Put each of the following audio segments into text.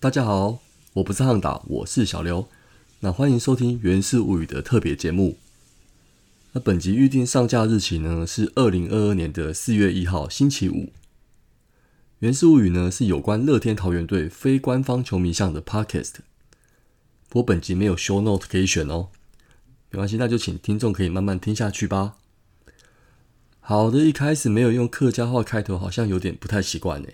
大家好，我不是汉达，我是小刘。那欢迎收听《源氏物语》的特别节目。那本集预定上架日期呢是二零二二年的四月一号星期五。《源氏物语》呢是有关乐天桃园队非官方球迷向的 Podcast。不过本集没有 Show Note 可以选哦，没关系，那就请听众可以慢慢听下去吧。好的，一开始没有用客家话开头，好像有点不太习惯呢。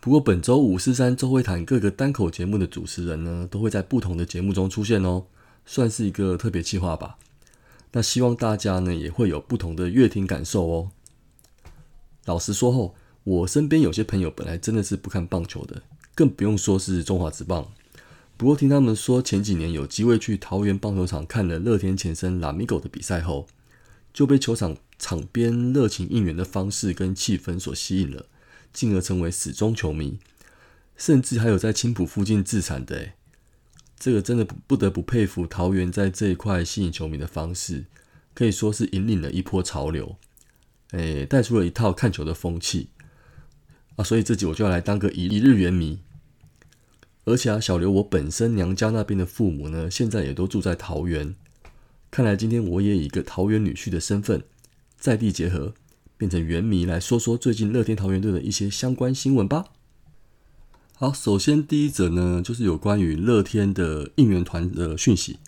不过本周五四三周会谈各个单口节目的主持人呢，都会在不同的节目中出现哦，算是一个特别计划吧。那希望大家呢也会有不同的乐听感受哦。老实说后，我身边有些朋友本来真的是不看棒球的，更不用说是中华职棒。不过听他们说前几年有机会去桃园棒球场看了乐天前身拉米狗的比赛后，就被球场。场边热情应援的方式跟气氛所吸引了，进而成为死忠球迷，甚至还有在青浦附近自产的。这个真的不得不佩服桃园在这一块吸引球迷的方式，可以说是引领了一波潮流，诶，带出了一套看球的风气啊！所以这集我就要来当个一一日元迷。而且啊，小刘我本身娘家那边的父母呢，现在也都住在桃园，看来今天我也以一个桃园女婿的身份。在地结合，变成原迷来说说最近乐天桃园队的一些相关新闻吧。好，首先第一则呢，就是有关于乐天的应援团的讯息。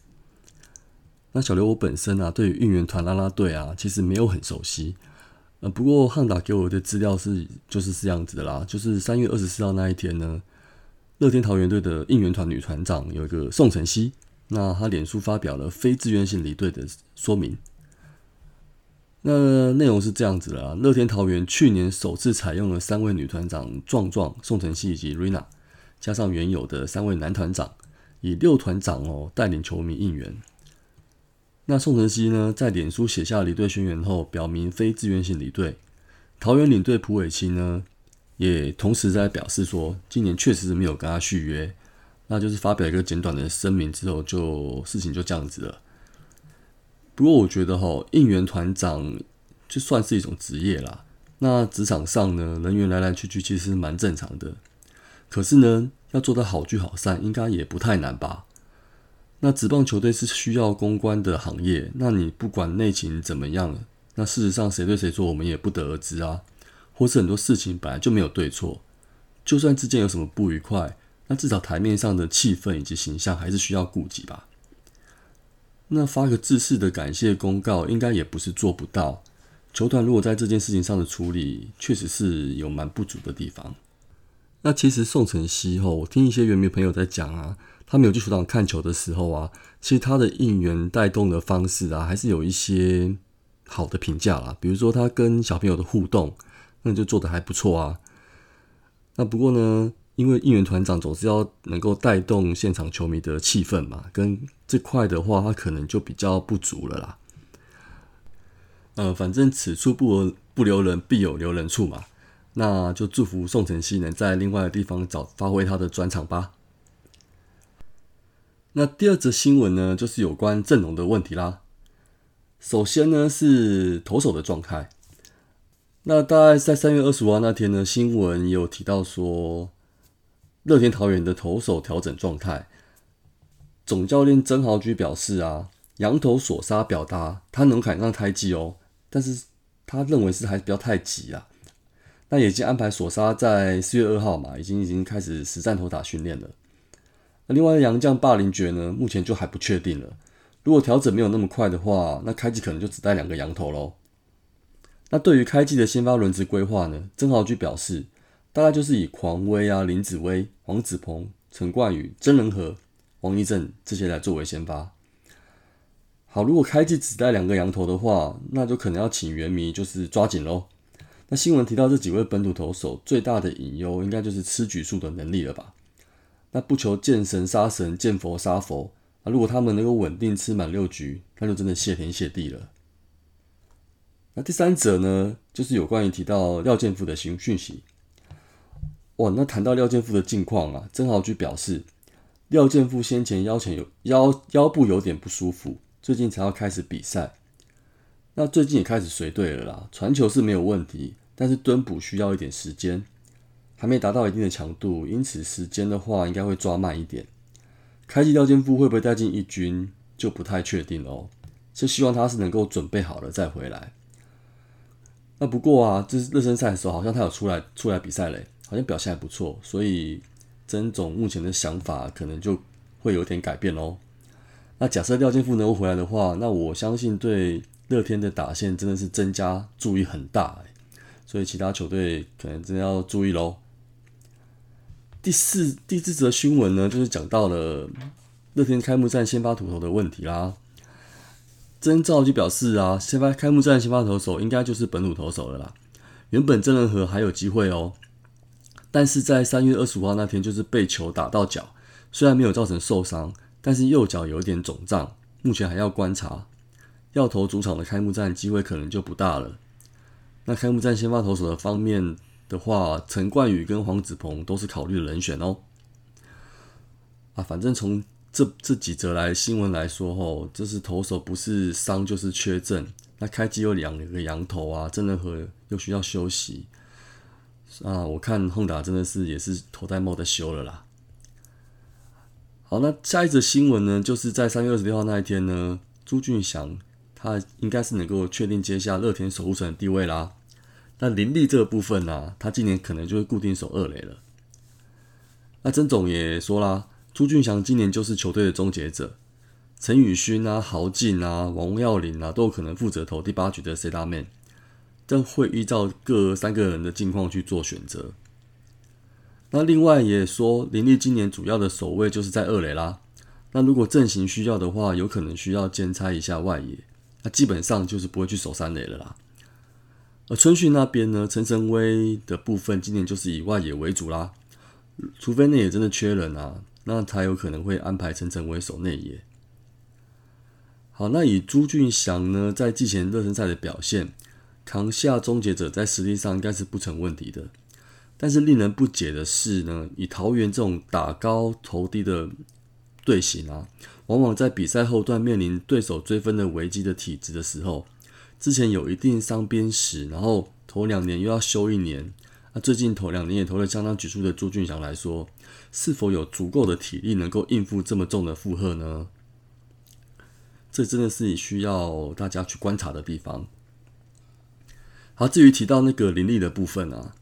那小刘我本身啊，对于应援团啦啦队啊，其实没有很熟悉。呃，不过汉达给我的资料是，就是这样子的啦。就是三月二十四号那一天呢，乐天桃园队的应援团女团长有一个宋晨曦，那她脸书发表了非自愿性离队的说明。那内容是这样子的啊，乐天桃园去年首次采用了三位女团长壮壮、宋晨曦以及瑞娜，加上原有的三位男团长，以六团长哦带领球迷应援。那宋晨曦呢，在脸书写下离队宣言后，表明非自愿性离队。桃园领队蒲伟清呢，也同时在表示说，今年确实是没有跟他续约，那就是发表一个简短的声明之后，就事情就这样子了。不过我觉得哈，应援团长就算是一种职业啦。那职场上呢，人员来来去去其实蛮正常的。可是呢，要做到好聚好散，应该也不太难吧？那职棒球队是需要公关的行业，那你不管内情怎么样，那事实上谁对谁错，我们也不得而知啊。或是很多事情本来就没有对错，就算之间有什么不愉快，那至少台面上的气氛以及形象还是需要顾及吧。那发个自式的感谢公告，应该也不是做不到。球团如果在这件事情上的处理，确实是有蛮不足的地方。那其实宋晨曦吼，我听一些原迷朋友在讲啊，他们有去球场看球的时候啊，其实他的应援带动的方式啊，还是有一些好的评价啦。比如说他跟小朋友的互动，那就做的还不错啊。那不过呢？因为应援团长总是要能够带动现场球迷的气氛嘛，跟这块的话，他可能就比较不足了啦。呃，反正此处不不留人，必有留人处嘛。那就祝福宋晨曦能在另外的地方找发挥他的专长吧。那第二则新闻呢，就是有关阵容的问题啦。首先呢，是投手的状态。那大概在三月二十五号那天呢，新闻有提到说。乐天桃园的投手调整状态，总教练曾豪居表示啊，羊头索沙表达他能赶上胎记哦，但是他认为是还是不要太急啊。那已经安排索沙在四月二号嘛，已经已经开始实战投打训练了。那另外杨将霸凌爵呢，目前就还不确定了。如果调整没有那么快的话，那开季可能就只带两个羊头喽。那对于开季的先发轮值规划呢，曾豪居表示。大概就是以狂威啊、林子威、黄子鹏、陈冠宇、曾仁和、王一正这些来作为先发。好，如果开季只带两个羊头的话，那就可能要请原迷就是抓紧喽。那新闻提到这几位本土投手最大的隐忧，应该就是吃局数的能力了吧？那不求见神杀神，见佛杀佛啊！如果他们能够稳定吃满六局，那就真的谢天谢地了。那第三者呢，就是有关于提到廖建富的新讯息。哇，那谈到廖健富的近况啊，曾豪居表示，廖健富先前腰前有腰腰部有点不舒服，最近才要开始比赛。那最近也开始随队了啦，传球是没有问题，但是蹲补需要一点时间。还没达到一定的强度，因此时间的话应该会抓慢一点。开季廖健富会不会带进一军就不太确定哦，就希望他是能够准备好了再回来。那不过啊，这是热身赛的时候，好像他有出来出来比赛嘞，好像表现还不错，所以曾总目前的想法可能就会有点改变哦。那假设廖建富能够回来的话，那我相信对乐天的打线真的是增加注意很大，所以其他球队可能真的要注意喽。第四第四则新闻呢，就是讲到了乐天开幕战先发土头的问题啦。曾兆基表示啊，先发开幕战先发投手应该就是本土投手了啦。原本真人和还有机会哦，但是在三月二十五号那天就是被球打到脚，虽然没有造成受伤，但是右脚有点肿胀，目前还要观察。要投主场的开幕战机会可能就不大了。那开幕战先发投手的方面的话，陈冠宇跟黄子鹏都是考虑的人选哦。啊，反正从这这几则来新闻来说，吼，就是投手不是伤就是缺阵。那开机有两个羊头啊，真的和又需要休息啊。我看亨达真的是也是头戴帽在修了啦。好，那下一则新闻呢，就是在三月二十六号那一天呢，朱俊祥他应该是能够确定接下乐天守护神的地位啦。那林立这个部分呢，他今年可能就会固定守二垒了。那曾总也说啦。朱俊祥今年就是球队的终结者，陈宇勋啊、豪进啊、王耀林啊，都有可能负责投第八局的 C 大 man，这会依照各三个人的境况去做选择。那另外也说，林立今年主要的守卫就是在二垒啦。那如果阵型需要的话，有可能需要兼差一下外野，那基本上就是不会去守三垒了啦。而春训那边呢，陈晨威的部分今年就是以外野为主啦，除非内野真的缺人啊。那才有可能会安排陈晨威守内野。好，那以朱俊祥呢在季前热身赛的表现，扛下终结者在实力上应该是不成问题的。但是令人不解的是呢，以桃园这种打高投低的队形啊，往往在比赛后段面临对手追分的危机的体质的时候，之前有一定伤边史，然后头两年又要休一年。那最近头两年也投了相当局数的朱俊祥来说，是否有足够的体力能够应付这么重的负荷呢？这真的是你需要大家去观察的地方。好，至于提到那个林立的部分啊，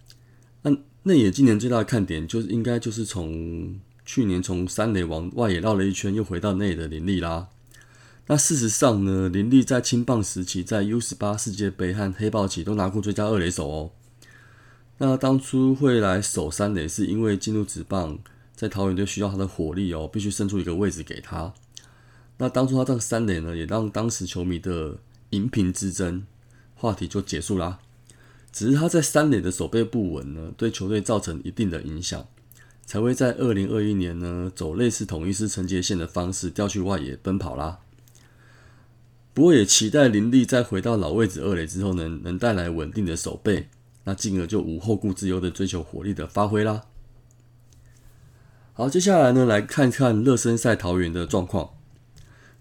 那那也今年最大的看点就是应该就是从去年从三垒往外野绕了一圈，又回到内的林立啦。那事实上呢，林立在青棒时期，在 U 十八世界杯和黑豹旗都拿过最佳二垒手哦。那当初会来守三垒，是因为进入职棒，在桃园队需要他的火力哦，必须伸出一个位置给他。那当初他这个三垒呢，也让当时球迷的银屏之争话题就结束啦。只是他在三垒的守备不稳呢，对球队造成一定的影响，才会在二零二一年呢，走类似统一师承接线的方式调去外野奔跑啦。不过也期待林立在回到老位置二垒之后呢，能带来稳定的守备。那进而就无后顾之忧的追求火力的发挥啦。好，接下来呢，来看看热身赛桃园的状况。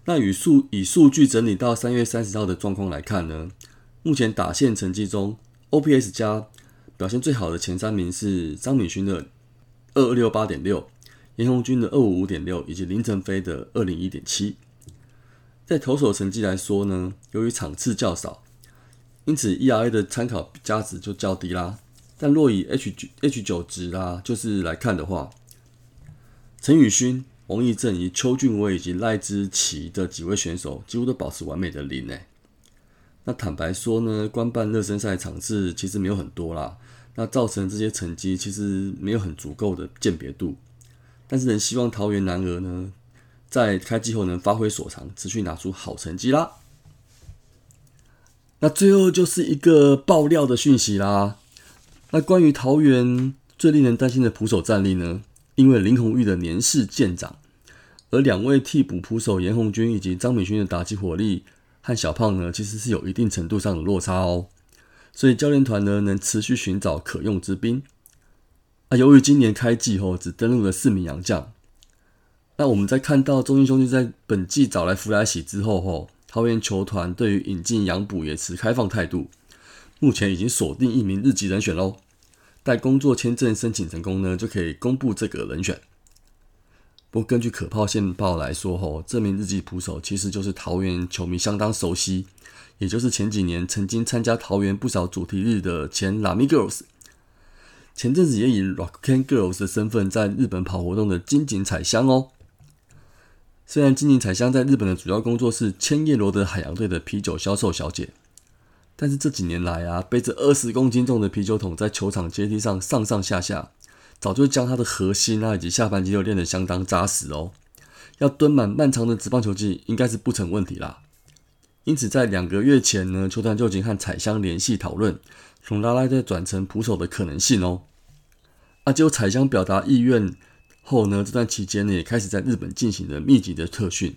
那以数以数据整理到三月三十号的状况来看呢，目前打线成绩中，OPS 加表现最好的前三名是张敏勋的二二六八点六，严红军的二五五点六，以及林晨飞的二零一点七。在投手成绩来说呢，由于场次较少。因此，ERA 的参考价值就较低啦。但若以 H 九 H 九值啦，就是来看的话，陈宇勋、王义正、以及邱俊威以及赖之奇的几位选手，几乎都保持完美的零诶。那坦白说呢，官办热身赛场次其实没有很多啦，那造成这些成绩其实没有很足够的鉴别度。但是，仍希望桃园男儿呢，在开季后能发挥所长，持续拿出好成绩啦。那最后就是一个爆料的讯息啦。那关于桃园最令人担心的捕手战力呢？因为林红玉的年事渐长，而两位替补捕手严红军以及张敏勋的打击火力和小胖呢，其实是有一定程度上的落差哦。所以教练团呢，能持续寻找可用之兵。啊，由于今年开季后只登录了四名洋将，那我们在看到中英兄弟在本季找来弗莱喜之后吼。桃园球团对于引进洋补也持开放态度，目前已经锁定一名日籍人选喽。待工作签证申请成功呢，就可以公布这个人选。不过，根据可靠线报来说，吼，这名日籍捕手其实就是桃园球迷相当熟悉，也就是前几年曾经参加桃园不少主题日的前 Lami Girls，前阵子也以 Rock a n Girls 的身份在日本跑活动的金井彩香哦。虽然金井彩香在日本的主要工作是千叶罗德海洋队的啤酒销售小姐，但是这几年来啊，背着二十公斤重的啤酒桶在球场阶梯上上上下下。早就将他的核心啊以及下半肌肉练得相当扎实哦，要蹲满漫长的职棒球季应该是不成问题啦。因此，在两个月前呢，球团就已经和彩香联系讨论从拉拉队转成捕手的可能性哦。啊，结果彩香表达意愿后呢，这段期间呢也开始在日本进行了密集的特训。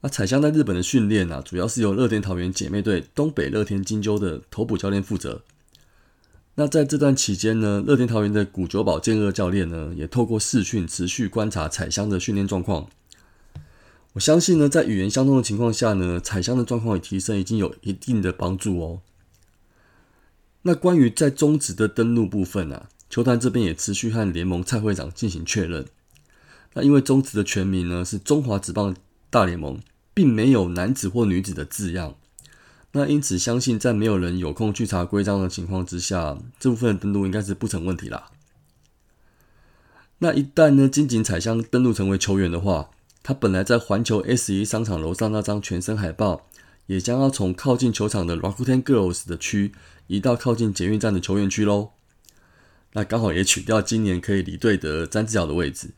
那彩香在日本的训练啊，主要是由乐天桃园姐妹队东北乐天金鸠的头捕教练负责。那在这段期间呢，乐天桃园的古久保健二教练呢，也透过视讯持续观察彩香的训练状况。我相信呢，在语言相通的情况下呢，彩香的状况与提升已经有一定的帮助哦。那关于在中职的登录部分啊，球团这边也持续和联盟蔡会长进行确认。那因为中职的全名呢是中华职棒大联盟，并没有男子或女子的字样。那因此，相信在没有人有空去查规章的情况之下，这部分的登录应该是不成问题啦。那一旦呢，金井彩香登录成为球员的话，他本来在环球 S 一商场楼上那张全身海报，也将要从靠近球场的 Rakuten Girls 的区移到靠近捷运站的球员区喽。那刚好也取掉今年可以离队的詹志尧的位置。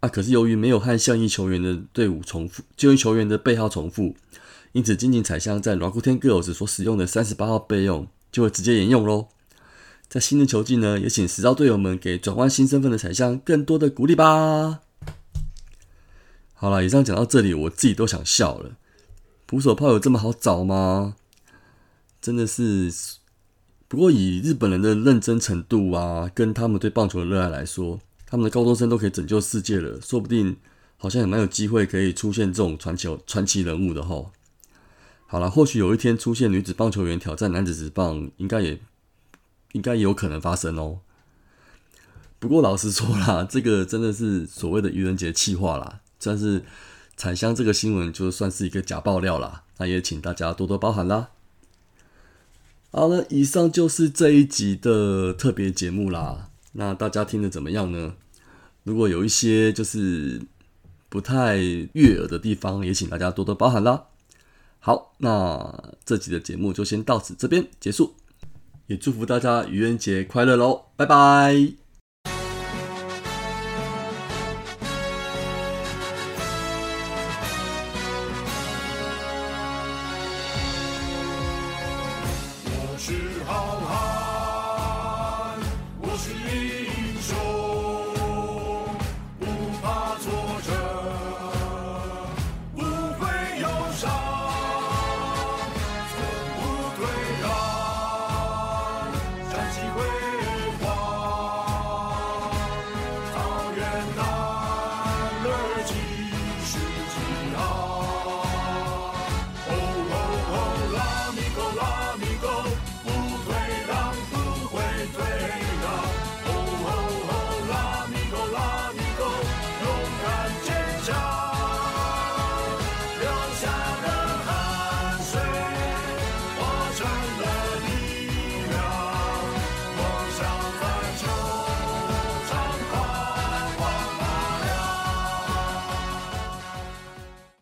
啊，可是由于没有和现役球员的队伍重复，就役球员的背号重复。因此，金井彩香在 Rakuten Girls 所使用的三十八号备用就会直接沿用喽。在新的球季呢，也请十招队友们给转换新身份的彩香更多的鼓励吧。好了，以上讲到这里，我自己都想笑了。捕手炮有这么好找吗？真的是。不过以日本人的认真程度啊，跟他们对棒球的热爱来说，他们的高中生都可以拯救世界了，说不定好像也蛮有机会可以出现这种传球传奇人物的哈。好了，或许有一天出现女子棒球员挑战男子职棒，应该也应该也有可能发生哦。不过老实说啦，这个真的是所谓的愚人节气话啦，算是彩香这个新闻就算是一个假爆料啦。那也请大家多多包涵啦。好了，以上就是这一集的特别节目啦。那大家听的怎么样呢？如果有一些就是不太悦耳的地方，也请大家多多包涵啦。好，那这集的节目就先到此这边结束，也祝福大家愚人节快乐喽，拜拜。